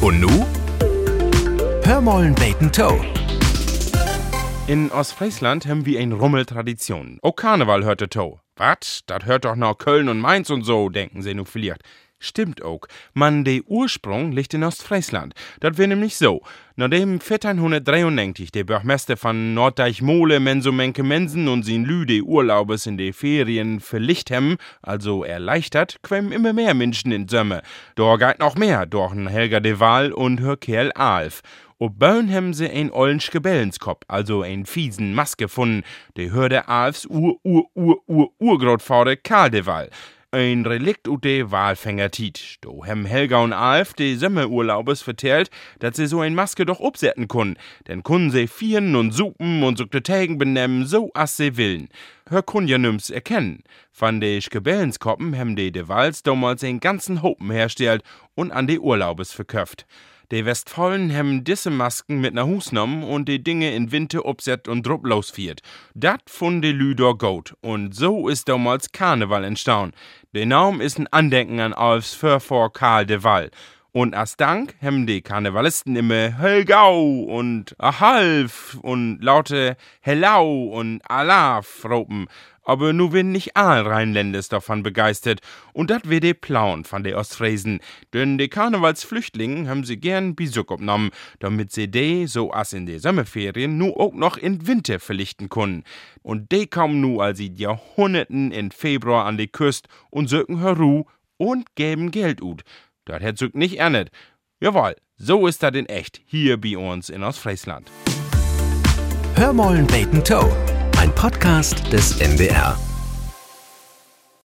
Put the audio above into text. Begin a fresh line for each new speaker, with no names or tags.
Und nu? Hörmollen Bacon Toe.
In Ostfriesland haben wir ein Rummeltradition. Auch Karneval hörte to. Wat? Das hört doch noch Köln und Mainz und so, denken sie nu vielleicht. Stimmt auch. Man, de Ursprung liegt in Ostfriesland. Das wär nämlich so. Nachdem 1493 der Bürgermeister von Norddeich-Mole Mensumenke Mensen und sin Lüde Urlaubes in de Ferien verlicht hem, also erleichtert, quem immer mehr Menschen in Sömme. Dor geht noch mehr, dorchen Helga de Waal und hör Kerl Alf. Ob Bön hem se ein ollensch Gebellenskop, also ein fiesen Maske gefunden, de hörde Alfs Ur-Ur-Ur-Ur-Urgroßvater Karl de Waal. Ein Relikt ut de Walfängertit. Do hem Helga und Alf de Sommerurlaubes vertellt, dass sie so ein Maske doch upsetten kun. Denn kun se vieren und supen und sukte Tägen benennen, so as se willen. Hör kun ja nüms erkennen. Van de Gebellenskoppen hem de de Wals damals einen ganzen Hopen herstellt und an de Urlaubes verköpft. De Westfalen hem disse Masken mit na Hus nommen und de Dinge in Winter obset und drupp losfiert. Dat fun de Lüdor gut. Und so ist damals Karneval entstanden. De Naum ist ein Andenken an Alfs für vor Karl de Wall. Und als Dank haben die Karnevalisten immer Helgau und Ahalf und laute Hellau und Alaf ropen. Aber nu bin nicht all Rheinländers davon begeistert. Und dat wir de Plauen von de Ostfriesen. Denn de Karnevalsflüchtlingen haben sie gern Besuch abnommen, damit sie de, so as in de Sommerferien, nu auch noch in Winter verlichten können. Und de kommen nu als sie Jahrhunderten in Februar an die Küste und söken heru und geben Geld ut. Das hätt sich nicht erntet. Jawohl, so ist das in echt, hier bei uns in Ostfriesland.
Hörmollen Bacon Toe. Ein Podcast des NDR.